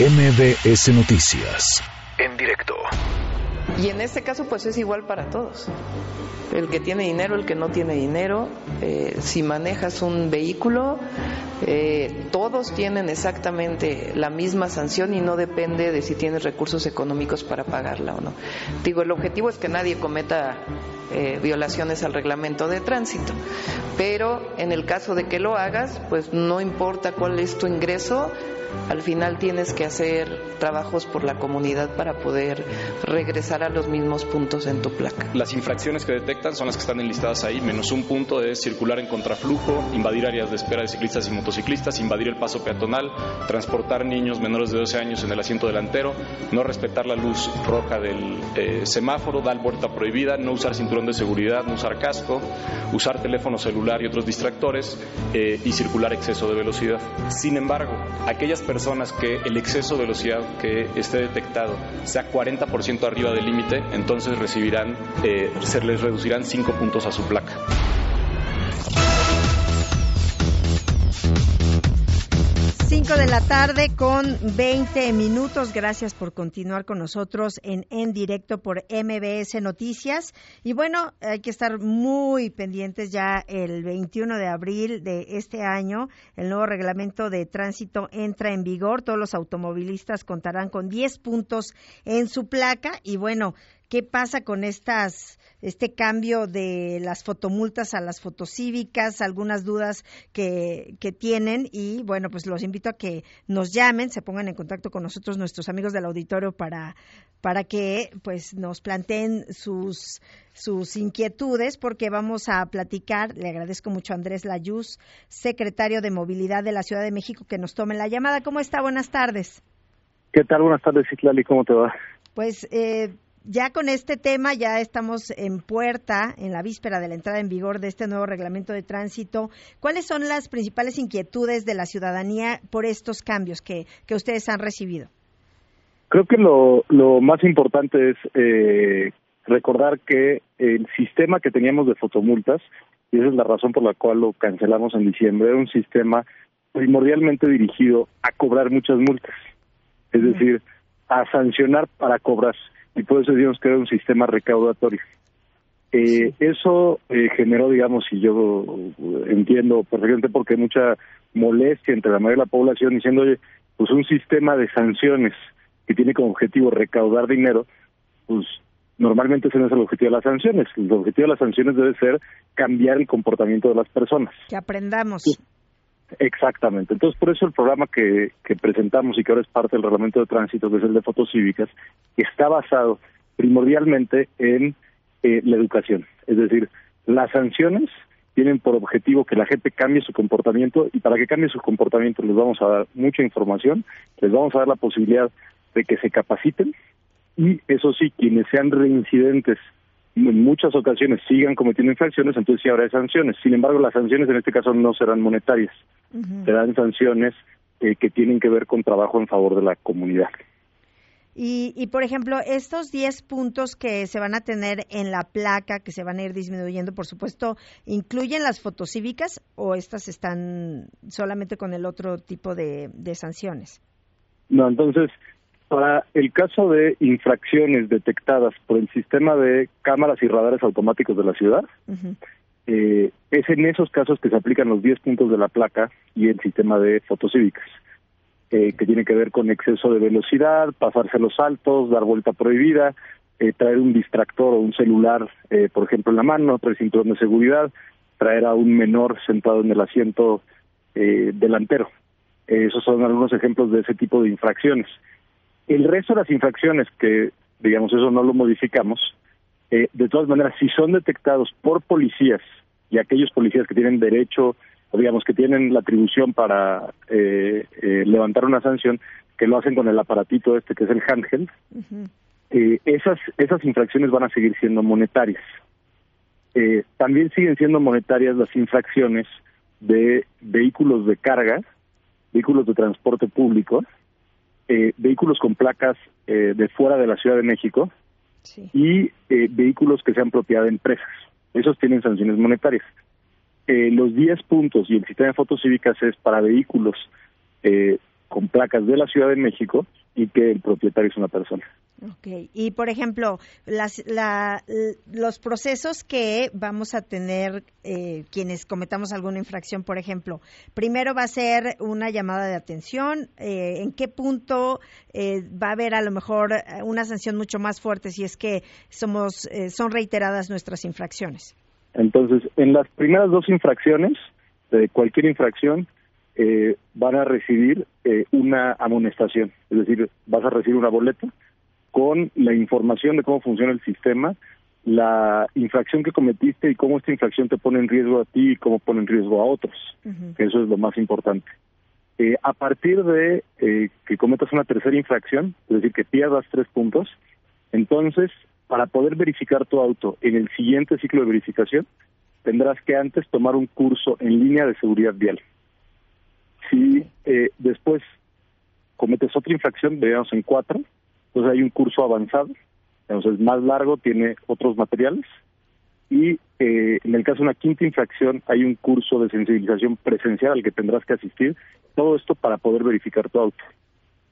MBS Noticias, en directo. Y en este caso pues es igual para todos. El que tiene dinero, el que no tiene dinero, eh, si manejas un vehículo, eh, todos tienen exactamente la misma sanción y no depende de si tienes recursos económicos para pagarla o no. Digo, el objetivo es que nadie cometa eh, violaciones al reglamento de tránsito, pero en el caso de que lo hagas, pues no importa cuál es tu ingreso, al final tienes que hacer trabajos por la comunidad para poder regresar a los mismos puntos en tu placa. Las infracciones que detectan son las que están enlistadas ahí, menos un punto de circular en contraflujo, invadir áreas de espera de ciclistas y motociclistas, invadir el paso peatonal, transportar niños menores de 12 años en el asiento delantero, no respetar la luz roja del eh, semáforo, dar vuelta prohibida, no usar cinturón de seguridad, no usar casco, usar teléfono celular y otros distractores eh, y circular exceso de velocidad. Sin embargo, aquellas personas que el exceso de velocidad que esté detectado sea 40% arriba del límite, entonces recibirán, eh, se les reducirán 5 puntos a su placa. 5 de la tarde con 20 minutos. Gracias por continuar con nosotros en En Directo por MBS Noticias. Y bueno, hay que estar muy pendientes ya el 21 de abril de este año. El nuevo reglamento de tránsito entra en vigor. Todos los automovilistas contarán con 10 puntos en su placa. Y bueno, ¿qué pasa con estas este cambio de las fotomultas a las fotocívicas, algunas dudas que, que tienen y bueno, pues los invito a que nos llamen, se pongan en contacto con nosotros, nuestros amigos del auditorio, para, para que pues nos planteen sus, sus inquietudes, porque vamos a platicar, le agradezco mucho a Andrés Layuz, secretario de Movilidad de la Ciudad de México, que nos tome la llamada. ¿Cómo está? Buenas tardes. ¿Qué tal? Buenas tardes, Islali, ¿cómo te va? Pues eh, ya con este tema ya estamos en puerta, en la víspera de la entrada en vigor de este nuevo reglamento de tránsito. ¿Cuáles son las principales inquietudes de la ciudadanía por estos cambios que, que ustedes han recibido? Creo que lo, lo más importante es eh, recordar que el sistema que teníamos de fotomultas, y esa es la razón por la cual lo cancelamos en diciembre, era un sistema primordialmente dirigido a cobrar muchas multas, es decir, a sancionar para cobrar y por eso decimos que era un sistema recaudatorio. Eh, eso eh, generó, digamos, y yo entiendo perfectamente porque hay mucha molestia entre la mayoría de la población diciendo, oye, pues un sistema de sanciones que tiene como objetivo recaudar dinero, pues normalmente ese no es el objetivo de las sanciones. El objetivo de las sanciones debe ser cambiar el comportamiento de las personas. Que aprendamos. Exactamente. Entonces, por eso el programa que, que presentamos y que ahora es parte del reglamento de tránsito, que es el de fotocívicas, está basado primordialmente en eh, la educación. Es decir, las sanciones tienen por objetivo que la gente cambie su comportamiento y para que cambie su comportamiento les vamos a dar mucha información, les vamos a dar la posibilidad de que se capaciten y eso sí, quienes sean reincidentes en muchas ocasiones sigan cometiendo infracciones, entonces sí habrá sanciones. Sin embargo, las sanciones en este caso no serán monetarias, serán sanciones eh, que tienen que ver con trabajo en favor de la comunidad. Y, y, por ejemplo, estos 10 puntos que se van a tener en la placa, que se van a ir disminuyendo, por supuesto, ¿incluyen las fotocívicas o estas están solamente con el otro tipo de, de sanciones? No, entonces, para el caso de infracciones detectadas por el sistema de cámaras y radares automáticos de la ciudad, eh, es en esos casos que se aplican los 10 puntos de la placa y el sistema de fotocívicas, eh, que tiene que ver con exceso de velocidad, pasarse los saltos, dar vuelta prohibida, eh, traer un distractor o un celular, eh, por ejemplo, en la mano, traer cinturón de seguridad, traer a un menor sentado en el asiento eh, delantero. esos son algunos ejemplos de ese tipo de infracciones. El resto de las infracciones que, digamos, eso no lo modificamos, eh, de todas maneras, si son detectados por policías y aquellos policías que tienen derecho, o digamos, que tienen la atribución para eh, eh, levantar una sanción, que lo hacen con el aparatito este que es el handheld, eh, esas, esas infracciones van a seguir siendo monetarias. Eh, también siguen siendo monetarias las infracciones de vehículos de carga, vehículos de transporte público, eh, vehículos con placas eh, de fuera de la Ciudad de México Sí. y eh, vehículos que sean propiedad de empresas. Esos tienen sanciones monetarias. Eh, los 10 puntos y el sistema de fotos cívicas es para vehículos eh, con placas de la Ciudad de México y que el propietario es una persona. Ok, y por ejemplo, las, los procesos que vamos a tener eh, quienes cometamos alguna infracción, por ejemplo, primero va a ser una llamada de atención, eh, ¿en qué punto eh, va a haber a lo mejor una sanción mucho más fuerte si es que somos son reiteradas nuestras infracciones? Entonces, en las primeras dos infracciones, de cualquier infracción, van a recibir una amonestación, es decir, vas a recibir una boleta con la información de cómo funciona el sistema, la infracción que cometiste y cómo esta infracción te pone en riesgo a ti y cómo pone en riesgo a otros. Eso es lo más importante. Eh, a partir de eh, que cometas una tercera infracción, es decir, que pierdas tres puntos, entonces, para poder verificar tu auto en el siguiente ciclo de verificación, tendrás que antes tomar un curso en línea de seguridad vial. Si eh, después cometes otra infracción, veamos en cuatro, entonces hay un curso avanzado, entonces más largo, tiene otros materiales. Y eh, en el caso de una quinta infracción hay un curso de sensibilización presencial al que tendrás que asistir. Todo esto para poder verificar tu auto.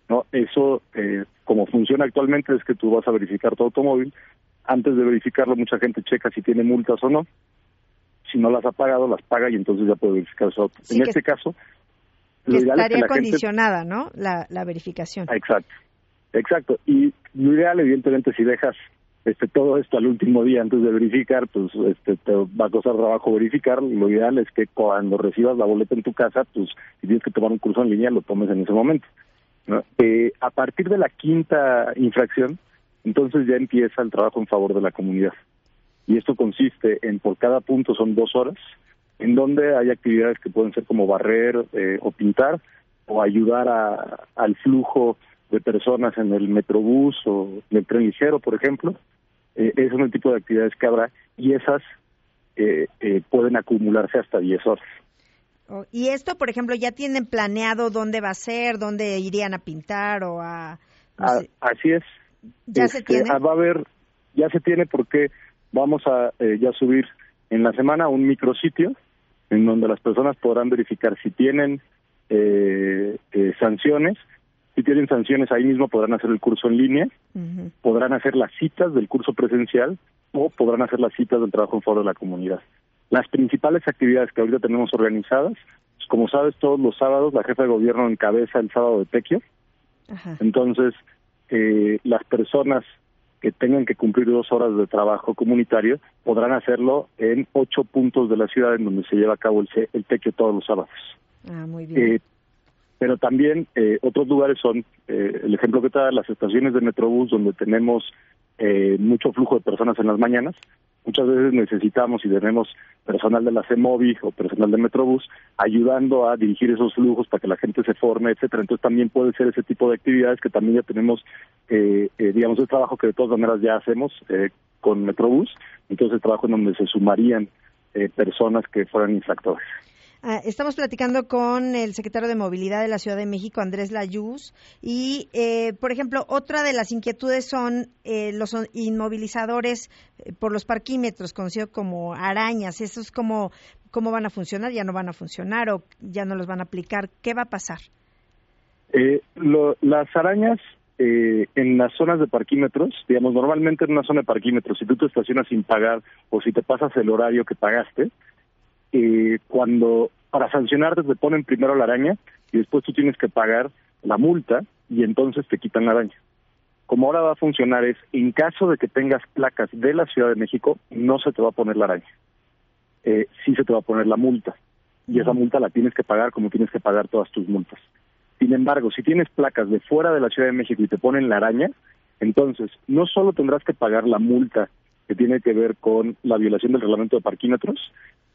no Eso, eh, como funciona actualmente, es que tú vas a verificar tu automóvil. Antes de verificarlo, mucha gente checa si tiene multas o no. Si no las ha pagado, las paga y entonces ya puede verificar su auto. en este caso, estaría condicionada, ¿no? La, la verificación. Exacto. Exacto, y lo ideal, evidentemente, si dejas este todo esto al último día antes de verificar, pues este, te va a costar trabajo verificar. Lo ideal es que cuando recibas la boleta en tu casa, pues si tienes que tomar un curso en línea, lo tomes en ese momento. Eh, a partir de la quinta infracción, entonces ya empieza el trabajo en favor de la comunidad. Y esto consiste en por cada punto son dos horas, en donde hay actividades que pueden ser como barrer eh, o pintar, o ayudar a, al flujo de personas en el metrobús o en el tren ligero, por ejemplo. Eh, es un tipo de actividades que habrá y esas eh, eh, pueden acumularse hasta 10 horas. Oh, y esto, por ejemplo, ¿ya tienen planeado dónde va a ser, dónde irían a pintar o a...? Ah, así es. ¿Ya se este, tiene? Ah, va a haber, ya se tiene porque vamos a ya subir en la semana un micrositio en donde las personas podrán verificar si tienen sanciones si tienen sanciones ahí mismo podrán hacer el curso en línea, podrán hacer las citas del curso presencial o podrán hacer las citas del trabajo en foro de la comunidad. Las principales actividades que ahorita tenemos organizadas, pues, como sabes, todos los sábados la jefa de gobierno encabeza el sábado de Tequio. Entonces, eh, las personas que tengan que cumplir dos horas de trabajo comunitario podrán hacerlo en ocho puntos de la ciudad en donde se lleva a cabo el, el Tequio todos los sábados. Ah, muy bien. Eh, pero también eh, otros lugares son, eh, el ejemplo que te las estaciones de Metrobús, donde tenemos eh, mucho flujo de personas en las mañanas. Muchas veces necesitamos y tenemos personal de la CEMOVI o personal de Metrobús ayudando a dirigir esos flujos para que la gente se forme, etcétera. Entonces también puede ser ese tipo de actividades que también ya tenemos, digamos, el trabajo que de todas maneras ya hacemos con Metrobús. Entonces el trabajo en donde se sumarían personas que fueran infractores. Ah, estamos platicando con el secretario de Movilidad de la Ciudad de México, Andrés Layuz, y, eh, por ejemplo, otra de las inquietudes son eh, los inmovilizadores eh, por los parquímetros, conocidos como arañas. ¿Esos cómo, cómo van a funcionar? ¿Ya no van a funcionar o ya no los van a aplicar? ¿Qué va a pasar? las arañas en las zonas de parquímetros, digamos, normalmente en una zona de parquímetros, si tú te estacionas sin pagar o si te pasas el horario que pagaste, eh, cuando para sancionarte te ponen primero la araña y después tú tienes que pagar la multa y entonces te quitan la araña. Como ahora va a funcionar es, en caso de que tengas placas de la Ciudad de México, no se te va a poner la araña. Eh, sí se te va a poner la multa. Y esa multa la tienes que pagar como tienes que pagar todas tus multas. Sin embargo, si tienes placas de fuera de la Ciudad de México y te ponen la araña, entonces no solo tendrás que pagar la multa que tiene que ver con la violación del reglamento de parquímetros,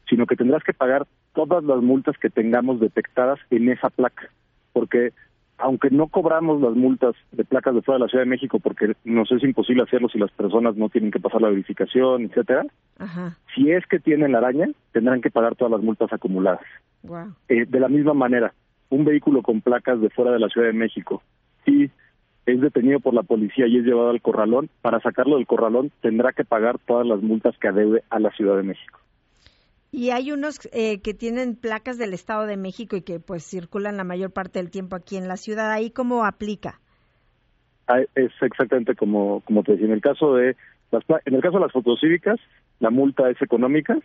sino que tendrás que pagar todas las multas que tengamos detectadas en esa placa, porque aunque no cobramos las multas de placas de fuera de la Ciudad de México porque nos es imposible hacerlo si las personas no tienen que pasar la verificación, etcétera, si es que tienen la araña, tendrán que pagar todas las multas acumuladas. Eh, de la misma manera, un vehículo con placas de fuera de la Ciudad de México, si es detenido por la policía y es llevado al corralón, para sacarlo del corralón tendrá que pagar todas las multas que adeude a la Ciudad de México. Y hay unos eh, que tienen placas del Estado de México y que pues circulan la mayor parte del tiempo aquí en la ciudad. ¿Ahí cómo aplica? Es exactamente como, como te decía. En el caso de las, en el caso de las fotocívicas, la multa es económica,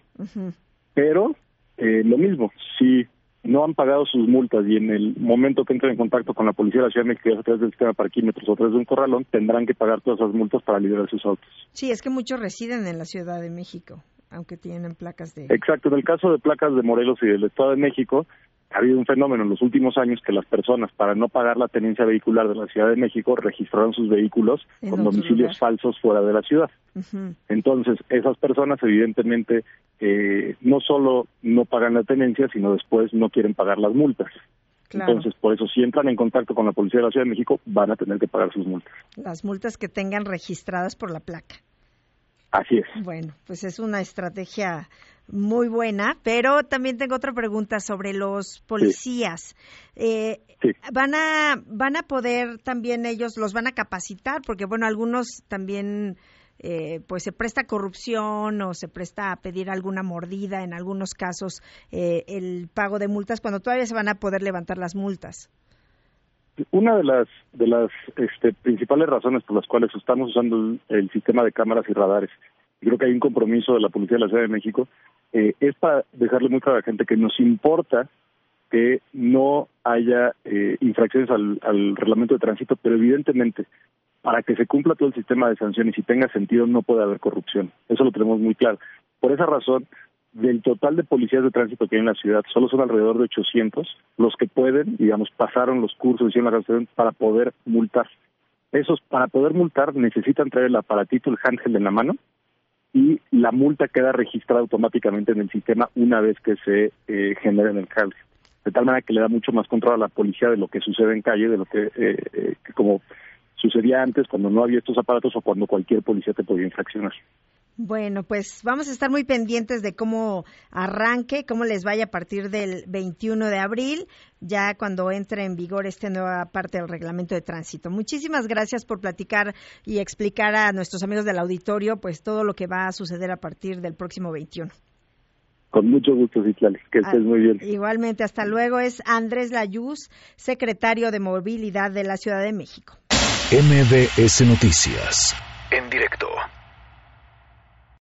pero eh, lo mismo, si no han pagado sus multas y en el momento que entren en contacto con la policía de la Ciudad de México a través del sistema de parquímetros o a través de un corralón, tendrán que pagar todas esas multas para liberar sus autos. Sí, es que muchos residen en la Ciudad de México, aunque tienen placas de... Exacto, en el caso de placas de Morelos y del Estado de México, ha habido un fenómeno en los últimos años que las personas, para no pagar la tenencia vehicular de la Ciudad de México, registraron sus vehículos con domicilios falsos fuera de la ciudad. Entonces, esas personas evidentemente eh, no solo no pagan la tenencia, sino después no quieren pagar las multas. Entonces, por eso, si entran en contacto con la Policía de la Ciudad de México, van a tener que pagar sus multas. Las multas que tengan registradas por la placa. Así es. Bueno, pues es una estrategia muy buena, pero también tengo otra pregunta sobre los policías. Eh, van a van a poder también ellos los van a capacitar porque bueno algunos también eh, pues se presta corrupción o se presta a pedir alguna mordida en algunos casos eh, el pago de multas cuando todavía se van a poder levantar las multas. Una de las de las este, principales razones por las cuales estamos usando el sistema de cámaras y radares creo que hay un compromiso de la Policía de la Ciudad de México, eh, es para dejarle muy claro a la gente que nos importa que no haya eh, infracciones al reglamento de tránsito, pero evidentemente para que se cumpla todo el sistema de sanciones y tenga sentido no puede haber corrupción. Eso lo tenemos muy claro. Por esa razón, del total de policías de tránsito que hay en la ciudad, solo son alrededor de 800 los que pueden, digamos, pasaron los cursos, hicieron la cancelación para poder multar. Esos, para poder multar, necesitan traer el aparatito, el handheld en la mano, y la multa queda registrada automáticamente en el sistema una vez que se eh, genera en el cable. De tal manera que le da mucho más control a la policía de lo que sucede en calle, de lo que, eh, eh, como sucedía antes cuando no había estos aparatos o cuando cualquier policía te podía infraccionar. Bueno, pues vamos a estar muy pendientes de cómo arranque, cómo les vaya a partir del 21 de abril, ya cuando entre en vigor esta nueva parte del reglamento de tránsito. Muchísimas gracias por platicar y explicar a nuestros amigos del auditorio pues todo lo que va a suceder a partir del próximo 21. Con mucho gusto, Citlali. Que estés muy bien. Igualmente, hasta luego. Es Andrés Layuz, secretario de Movilidad de la Ciudad de México. MBS Noticias, en directo.